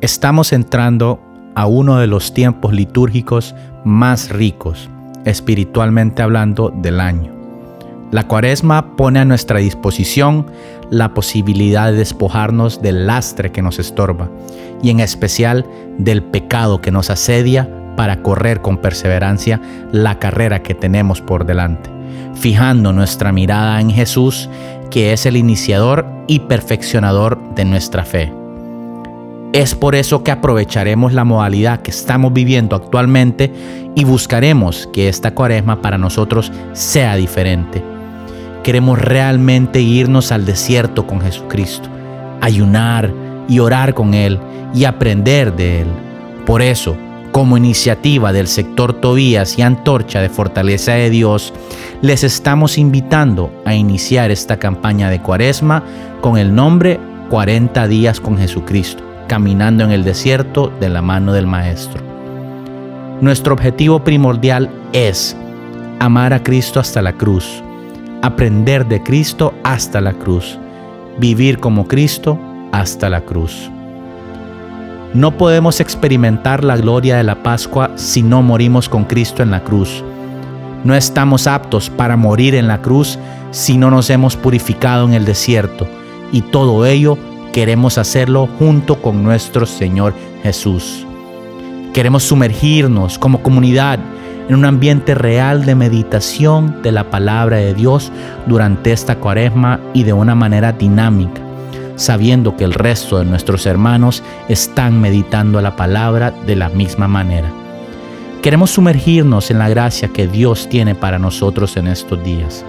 Estamos entrando a uno de los tiempos litúrgicos más ricos, espiritualmente hablando, del año. La cuaresma pone a nuestra disposición la posibilidad de despojarnos del lastre que nos estorba y en especial del pecado que nos asedia para correr con perseverancia la carrera que tenemos por delante, fijando nuestra mirada en Jesús, que es el iniciador y perfeccionador de nuestra fe. Es por eso que aprovecharemos la modalidad que estamos viviendo actualmente y buscaremos que esta cuaresma para nosotros sea diferente. Queremos realmente irnos al desierto con Jesucristo, ayunar y orar con Él y aprender de Él. Por eso, como iniciativa del sector Tobías y Antorcha de Fortaleza de Dios, les estamos invitando a iniciar esta campaña de cuaresma con el nombre 40 días con Jesucristo caminando en el desierto de la mano del Maestro. Nuestro objetivo primordial es amar a Cristo hasta la cruz, aprender de Cristo hasta la cruz, vivir como Cristo hasta la cruz. No podemos experimentar la gloria de la Pascua si no morimos con Cristo en la cruz. No estamos aptos para morir en la cruz si no nos hemos purificado en el desierto, y todo ello queremos hacerlo junto con nuestro Señor Jesús. Queremos sumergirnos como comunidad en un ambiente real de meditación de la palabra de Dios durante esta cuaresma y de una manera dinámica, sabiendo que el resto de nuestros hermanos están meditando la palabra de la misma manera. Queremos sumergirnos en la gracia que Dios tiene para nosotros en estos días.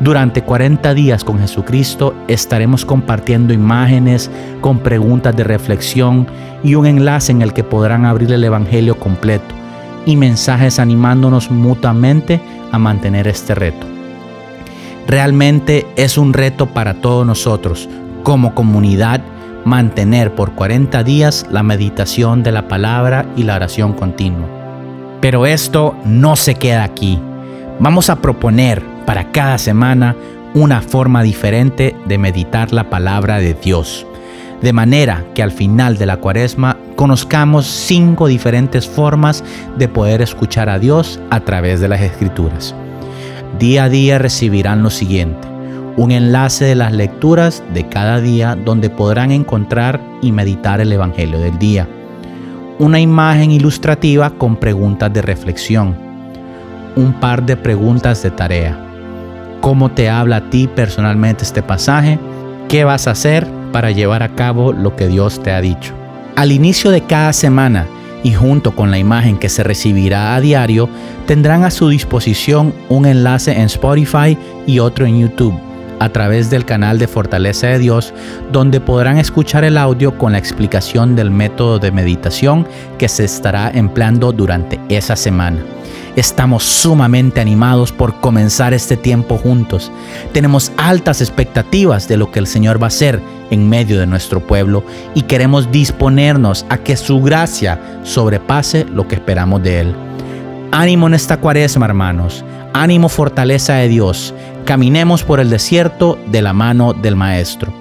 Durante 40 días con Jesucristo estaremos compartiendo imágenes con preguntas de reflexión y un enlace en el que podrán abrir el Evangelio completo y mensajes animándonos mutuamente a mantener este reto. Realmente es un reto para todos nosotros como comunidad mantener por 40 días la meditación de la palabra y la oración continua. Pero esto no se queda aquí. Vamos a proponer para cada semana una forma diferente de meditar la palabra de Dios. De manera que al final de la cuaresma conozcamos cinco diferentes formas de poder escuchar a Dios a través de las escrituras. Día a día recibirán lo siguiente. Un enlace de las lecturas de cada día donde podrán encontrar y meditar el Evangelio del día. Una imagen ilustrativa con preguntas de reflexión. Un par de preguntas de tarea cómo te habla a ti personalmente este pasaje, qué vas a hacer para llevar a cabo lo que Dios te ha dicho. Al inicio de cada semana y junto con la imagen que se recibirá a diario, tendrán a su disposición un enlace en Spotify y otro en YouTube a través del canal de Fortaleza de Dios, donde podrán escuchar el audio con la explicación del método de meditación que se estará empleando durante esa semana. Estamos sumamente animados por comenzar este tiempo juntos. Tenemos altas expectativas de lo que el Señor va a hacer en medio de nuestro pueblo y queremos disponernos a que su gracia sobrepase lo que esperamos de Él. Ánimo en esta cuaresma, hermanos. Ánimo, fortaleza de Dios. Caminemos por el desierto de la mano del Maestro.